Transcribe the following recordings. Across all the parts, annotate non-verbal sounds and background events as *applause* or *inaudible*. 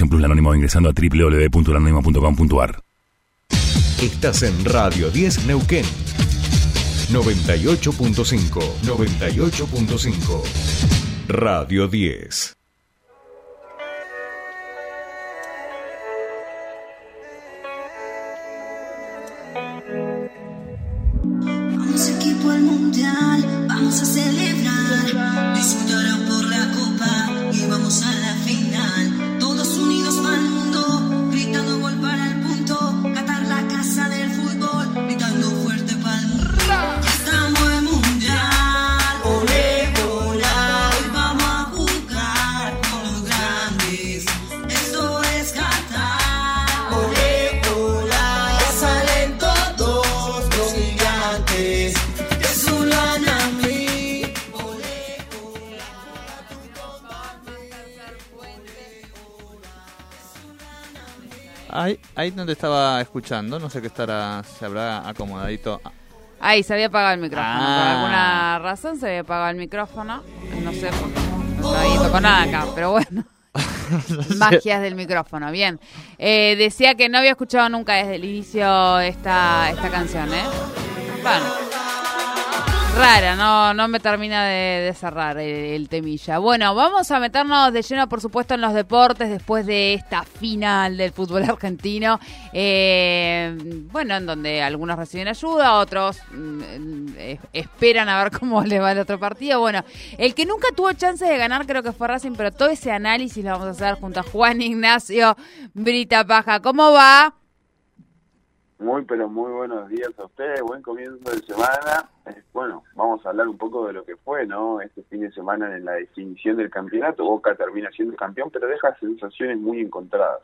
Información Plus Anónimo ingresando a www.lanónimo.com.ar. Estás en Radio 10 Neuquén. 98.5. 98.5. Radio 10. Vamos equipo al mundial, vamos a celebrar, Ahí, ahí donde estaba escuchando, no sé qué estará, se habrá acomodadito. Ahí se había apagado el micrófono. Por Ah. alguna razón se había apagado el micrófono. No sé por qué. No estaba viendo con nada acá, pero bueno. *laughs* Magias del micrófono, bien. Eh, decía que no había escuchado nunca desde el inicio esta, esta canción, ¿eh? Bueno. Rara, no, no me termina de, cerrar el, temilla. Bueno, vamos a meternos de lleno, por supuesto, en los deportes después de esta final del fútbol argentino. Eh, bueno, en donde algunos reciben ayuda, otros mm, eh, esperan a ver cómo le va el otro partido. Bueno, el que nunca tuvo chances de ganar creo que fue Racing, pero todo ese análisis lo vamos a hacer junto a Juan Ignacio Brita Paja. ¿Cómo va? Muy, pero muy buenos días a ustedes, buen comienzo de semana. Eh, Bueno, vamos a hablar un poco de lo que fue, ¿no? Este fin de semana en la definición del campeonato. Boca termina siendo campeón, pero deja sensaciones muy encontradas.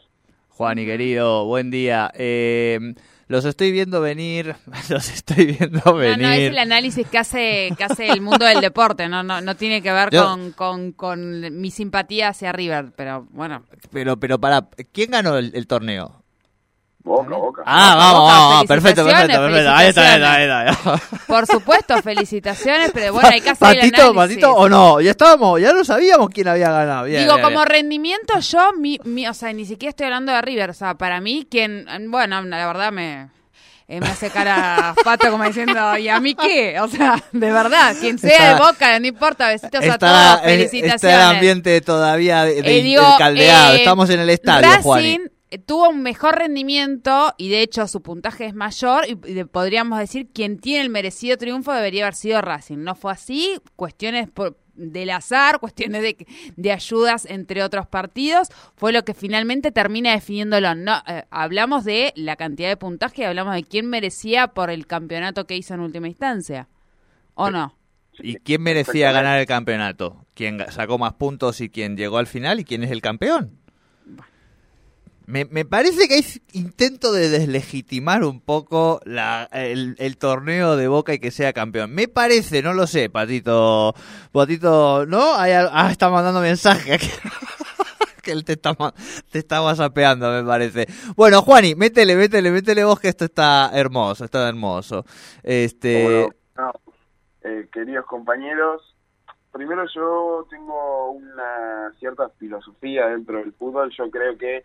Juan y querido, buen día. Eh, los estoy viendo venir, *laughs* los estoy viendo No, venir. no, es el análisis que hace, que hace el mundo del deporte, no, no, no tiene que ver Yo- con, con, con mi simpatía hacia River, pero bueno. Pero, pero para, ¿quién ganó el, el torneo? Boca, Boca. Ah, vamos, Boca, vamos, vamos, perfecto, perfecto, perfecto. Ahí está, ahí está, ahí está. Por supuesto, felicitaciones, pero bueno, hay que hacer el Patito, análisis. Patito, o no, ya estábamos, ya no sabíamos quién había ganado. Bien, Digo, bien, como bien. rendimiento yo, mi, mi, o sea, ni siquiera estoy hablando de River, o sea, para mí, quien, bueno, la verdad me, eh, me hace cara *laughs* pato como diciendo, ¿y a mí qué? O sea, de verdad, quien sea Está- de Boca, no importa, besitos a Está, todos, eh, felicitaciones. está el ambiente todavía de, de- Eh, digo, del caldeado. eh, Estamos en el estadio, Racing Juani. eh, tuvo un mejor rendimiento y de hecho su puntaje es mayor y, y podríamos decir quien tiene el merecido triunfo debería haber sido Racing. No fue así, cuestiones por- del azar, *laughs* cuestiones de, de ayudas entre otros partidos, fue lo que finalmente termina definiéndolo. No, eh, hablamos de la cantidad de puntaje, hablamos de quién merecía por el campeonato que hizo en última instancia. ¿O no? ¿Y quién merecía ganar el campeonato? ¿Quién sacó más puntos y quién llegó al final y quién es el campeón? Me, me parece que hay intento de deslegitimar un poco la, el, torneo de Boca y que sea campeón. Me parece, no lo sé, Patito. Patito, ¿no? Ah, está mandando mensaje aquí. *laughs* que él te está, te está whatsappeando, me parece. Bueno, Juani, métele, métele, métele vos que esto está hermoso, está hermoso. Este... No, eh, queridos compañeros, primero yo tengo una cierta filosofía dentro del fútbol. Yo creo que,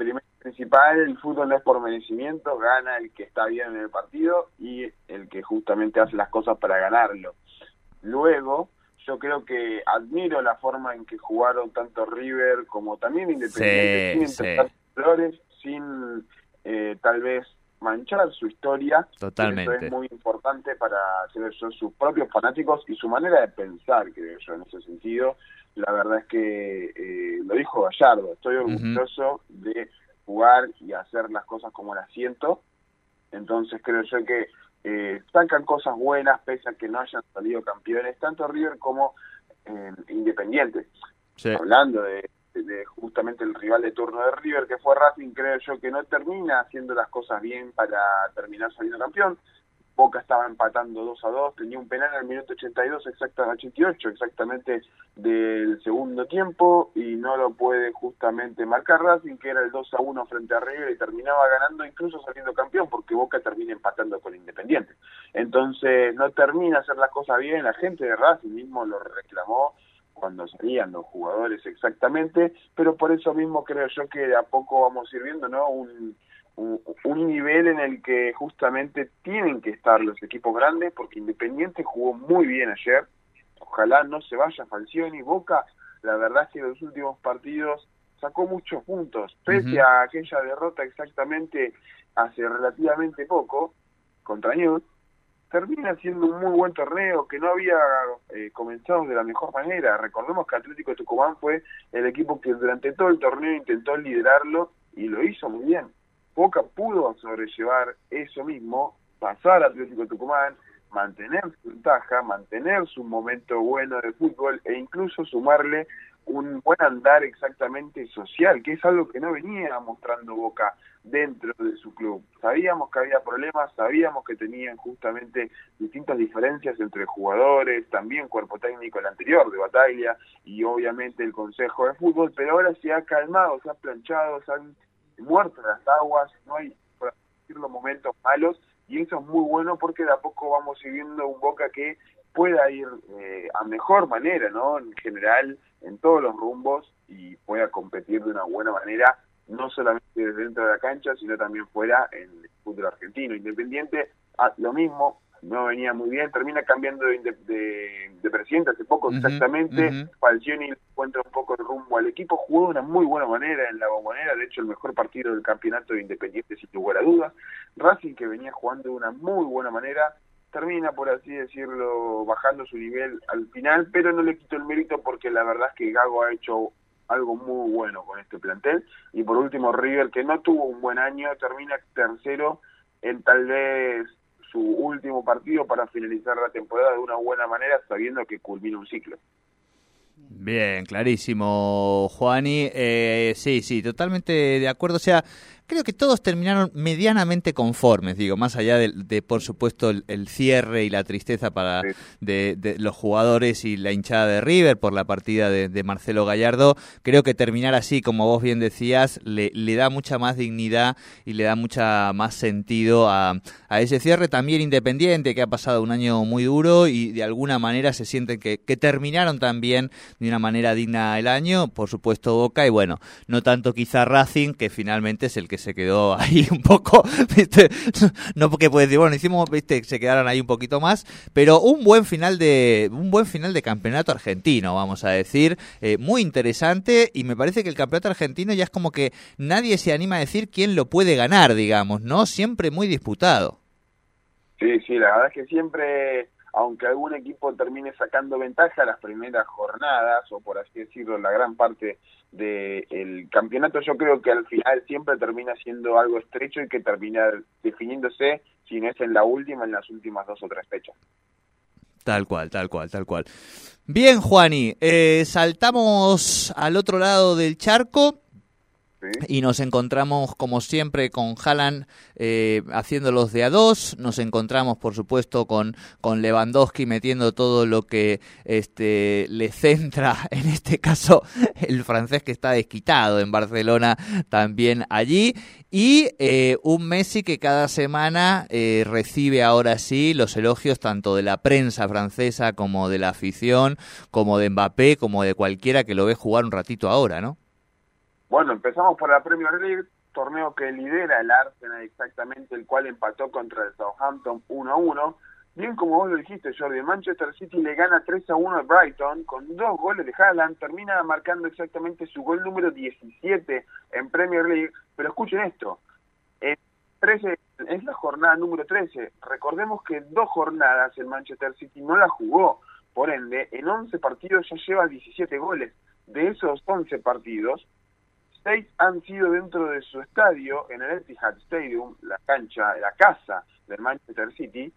primero y principal, el fútbol no es por merecimiento, gana el que está bien en el partido y el que justamente hace las cosas para ganarlo. Luego, yo creo que admiro la forma en que jugaron tanto River como también Independiente, Sí, sin sí. intentar flores, sin eh, tal vez manchar su historia. Totalmente. Eso es muy importante para yo sus propios fanáticos y su manera de pensar, creo yo, en ese sentido. La verdad es que eh, lo dijo Gallardo, estoy orgulloso de jugar y hacer las cosas como las siento. Entonces creo yo que eh, sacan cosas buenas pese a que no hayan salido campeones, tanto River como eh, Independiente. Sí. Hablando de, de justamente el rival de turno de River, que fue Racing, creo yo que no termina haciendo las cosas bien para terminar saliendo campeón. Boca estaba empatando 2 a 2, tenía un penal al minuto 82, exacta, 88 exactamente del segundo tiempo y no lo puede justamente marcar Racing, que era el 2 a 1 frente a River y terminaba ganando incluso saliendo campeón porque Boca termina empatando con Independiente. Entonces no termina hacer las cosas bien, la gente de Racing mismo lo reclamó cuando salían los jugadores exactamente, pero por eso mismo creo yo que de a poco vamos a ir viendo ¿no? un, un, nivel en el que justamente tienen que estar los equipos grandes, porque Independiente jugó muy bien ayer, ojalá no se vaya Falcioni, Boca, la verdad es que en los últimos partidos sacó muchos puntos, pese a aquella derrota exactamente hace relativamente poco contra News, termina siendo un muy buen torneo que no había eh, comenzado de la mejor manera. Recordemos que Atlético de Tucumán fue el equipo que durante todo el torneo intentó liderarlo y lo hizo muy bien. Boca pudo sobrellevar eso mismo, pasar a Atlético Tucumán, mantener su ventaja, mantener su momento bueno de fútbol e incluso sumarle un buen andar exactamente social, que es algo que no venía mostrando Boca dentro de su club. Sabíamos que había problemas, sabíamos que tenían justamente distintas diferencias entre jugadores, también cuerpo técnico el anterior de Batalla y obviamente el Consejo de Fútbol, pero ahora se ha calmado, se ha planchado, se han muerto las aguas, no hay, por decirlo, momentos malos y eso es muy bueno porque de a poco vamos viendo un Boca que pueda ir eh, a mejor manera, ¿no? En general, en todos los rumbos y pueda competir de una buena manera, no solamente dentro de la cancha, sino también fuera en el fútbol argentino. Independiente, ah, lo mismo, no venía muy bien, termina cambiando de, de, presidente hace poco exactamente, uh Falcioni encuentra rumbo al equipo, jugó de una muy buena manera en la bombonera, de hecho el mejor partido del campeonato de Independiente sin lugar a dudas, Racing que venía jugando de una muy buena manera, termina, por así decirlo, bajando su nivel al final, pero no le quito el mérito porque la verdad es que Gago ha hecho algo muy bueno con este plantel. Y por último, River, que no tuvo un buen año, termina tercero en tal vez su último partido para finalizar la temporada de una buena manera, sabiendo que culmina un ciclo. Bien, clarísimo, Juani. Eh, sí, sí, totalmente de acuerdo. O sea, creo que todos terminaron medianamente conformes, digo, más allá de, por supuesto, el, cierre y la tristeza para de, los jugadores y la hinchada de River por la partida de, Marcelo Gallardo. Creo que terminar así, como vos bien decías, le, da mucha más dignidad y le da mucha más sentido a, ese cierre también independiente que ha pasado un año muy duro y de alguna manera se sienten que, que terminaron también de una manera digna el año, por supuesto Boca y bueno, no tanto quizá Racing, que finalmente es el que se quedó ahí *laughs* un poco, ¿viste? no porque puedes decir, bueno, hicimos, ¿viste? se quedaron ahí un poquito más, pero un buen final de un buen final de campeonato argentino, vamos a decir, eh, muy interesante y me parece que el campeonato argentino ya es como que nadie se anima a decir quién lo puede ganar, digamos, ¿no? Siempre muy disputado. Sí, sí, la verdad es que siempre aunque algún equipo termine sacando ventaja las primeras jornadas, o por así decirlo, la gran parte del campeonato, yo creo que al final siempre termina siendo algo estrecho y que termina definiéndose, si no es en la última, en las últimas dos o tres fechas. Tal cual, tal cual, tal cual. Bien, Juani, eh, saltamos al otro lado del charco y nos encontramos, como siempre, con Haaland eh, haciéndolos de a dos. Nos encontramos, por supuesto, con, con Lewandowski metiendo todo lo que este, le centra, *laughs* en este caso, el francés que está desquitado en Barcelona también allí. Y eh, un Messi que cada semana eh, recibe ahora sí los elogios tanto de la prensa francesa como de la afición, como de Mbappé, como de cualquiera que lo ve jugar un ratito ahora, ¿no? Bueno, empezamos por la Premier League, torneo que lidera el Arsenal exactamente, el cual empató contra el Southampton 1-1. Bien como vos lo dijiste, Jordi, Manchester City le gana 3-1 al Brighton con dos goles de Haaland, termina marcando exactamente su gol número 17 en Premier League, pero escuchen esto, en 13, es la jornada número 13, recordemos que dos jornadas el Manchester City no la jugó, por ende, en 11 partidos ya lleva 17 goles, de esos 11 partidos, seis han sido dentro de su estadio, en el Etihad Stadium, la cancha, la casa del Manchester City,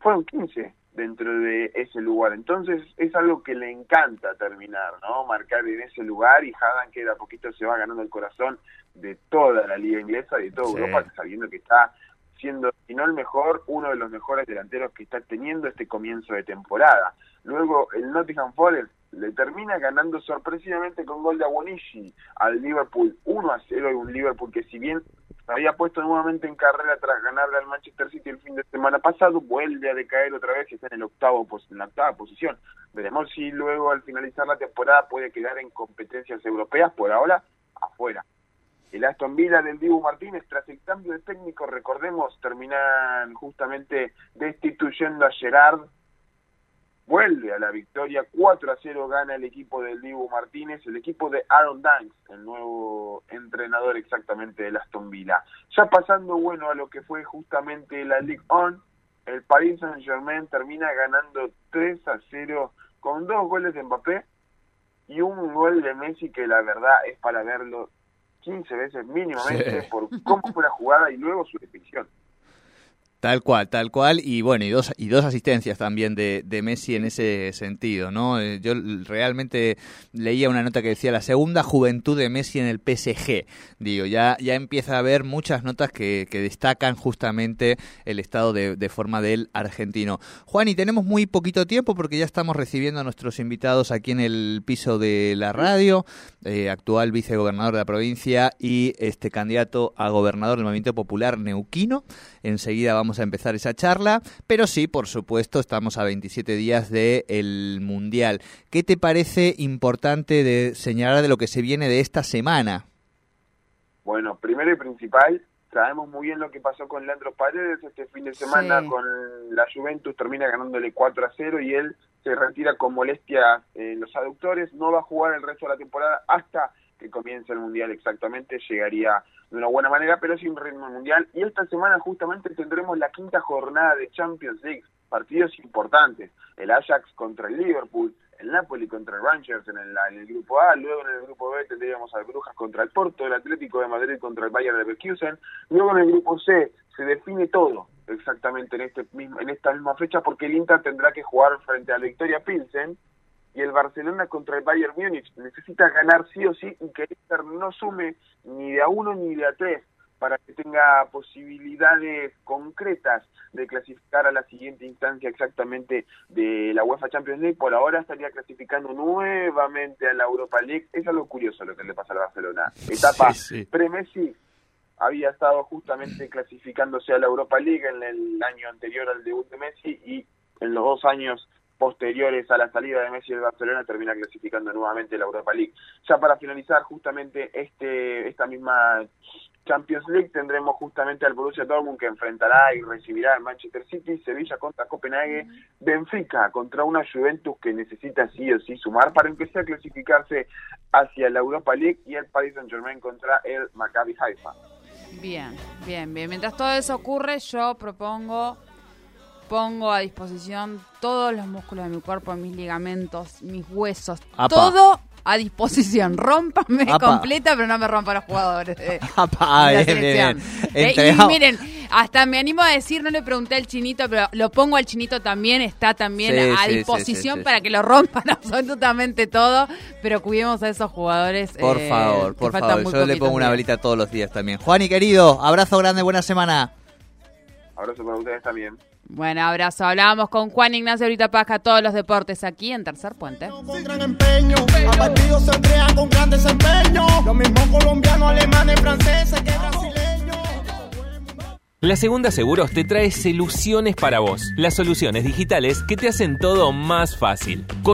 fueron 15 dentro de ese lugar. Entonces es algo que le encanta terminar, ¿no? Marcar en ese lugar y Hadan que de a poquito se va ganando el corazón de toda la liga inglesa, de toda Europa, sabiendo que está siendo, si no el mejor, uno de los mejores delanteros que está teniendo este comienzo de temporada. Luego el Nottingham Forest le termina ganando sorpresivamente con gol de Awonishi al Liverpool 1 a 0 y un Liverpool que si bien había puesto nuevamente en carrera tras ganarle al Manchester City el fin de semana pasado, vuelve a decaer otra vez y está en el octavo en la octava posición. Veremos si luego al finalizar la temporada puede quedar en competencias europeas, por ahora afuera. El Aston Villa del Dibu Martínez, tras el cambio de técnico, recordemos, terminan justamente destituyendo a Gerard vuelve a la victoria, 4 a 0 gana el equipo del Dibu Martínez, el equipo de Aaron Danks, el nuevo entrenador exactamente del Aston Villa. Ya pasando bueno a lo que fue justamente la Ligue 1, el Paris Saint Germain termina ganando 3 a 0 con dos goles de Mbappé y un gol de Messi que la verdad es para verlo 15 veces mínimamente por cómo fue la jugada y luego su definición. Tal cual, tal cual, y bueno, y dos, y dos asistencias también de, Messi en ese sentido, ¿no? Eh, yo realmente leía una nota que decía la segunda juventud de Messi en el PSG, digo, ya, ya empieza a haber muchas notas que, destacan justamente el estado de, de, forma del argentino. Juan, y tenemos muy poquito tiempo porque ya estamos recibiendo a nuestros invitados aquí en el piso de la radio, eh, actual vicegobernador de la provincia y este candidato a gobernador del Movimiento Popular Neuquino, enseguida vamos a empezar esa charla, pero sí, por supuesto, estamos a 27 días del Mundial. ¿Qué te parece importante de señalar de lo que se viene de esta semana? Bueno, primero y principal, sabemos muy bien lo que pasó con Leandro Paredes este fin de semana con la Juventus, termina ganándole 4 a 0 y él se retira con molestia en los aductores, no va a jugar el resto de la temporada hasta que comience el Mundial exactamente, llegaría de una buena manera, pero sin ritmo mundial. Y esta semana justamente tendremos la quinta jornada de Champions League, partidos importantes. El Ajax contra el Liverpool, el Napoli contra el Rangers en el, el grupo A, luego en el grupo B tendríamos al Brujas contra el Porto, el Atlético de Madrid contra el Bayern de Leverkusen, luego en el grupo C se define todo exactamente en este mismo, en esta misma fecha porque el Inter tendrá que jugar frente a la Victoria Pilsen y el Barcelona contra el Bayern Múnich necesita ganar sí o sí y que Inter no sume ni de a uno ni de a tres para que tenga posibilidades concretas de clasificar a la siguiente instancia exactamente de la UEFA Champions League. Por ahora estaría clasificando nuevamente a la Europa League. Es algo curioso lo que le pasa al Barcelona. Etapa pre-Messi había estado justamente clasificándose a la Europa League en el año anterior al debut de Messi y en los dos años posteriores a la salida de Messi del Barcelona termina clasificando nuevamente la Europa League. Ya para finalizar justamente este esta misma Champions League tendremos justamente al Borussia Dortmund que enfrentará y recibirá al Manchester City, Sevilla contra Copenhague, Benfica contra una Juventus que necesita sí o sí sumar para empezar a clasificarse hacia la Europa League y el Paris Saint-Germain contra el Maccabi Haifa. Bien, bien, bien. Mientras todo eso ocurre, yo propongo pongo a disposición todos los músculos de mi cuerpo, mis ligamentos, mis huesos, todo a disposición. *laughs* Rómpame completa, pero no me rompa los jugadores *laughs* de, la selección. Eh, y miren, hasta me animo a decir, no le pregunté al chinito, pero lo pongo al chinito también, está también a disposición para que lo rompan *laughs* absolutamente todo, pero cuidemos a esos jugadores. Por eh, favor, por favor, yo le pongo una velita todos los días también. Juan y querido, abrazo grande, buena semana. Abrazo para ustedes también. Buen abrazo. Hablábamos con Juan Ignacio ahorita Paja, todos los deportes aquí en Tercer Puente. La Segunda Seguros te trae soluciones para vos. Las soluciones digitales que te hacen todo más fácil.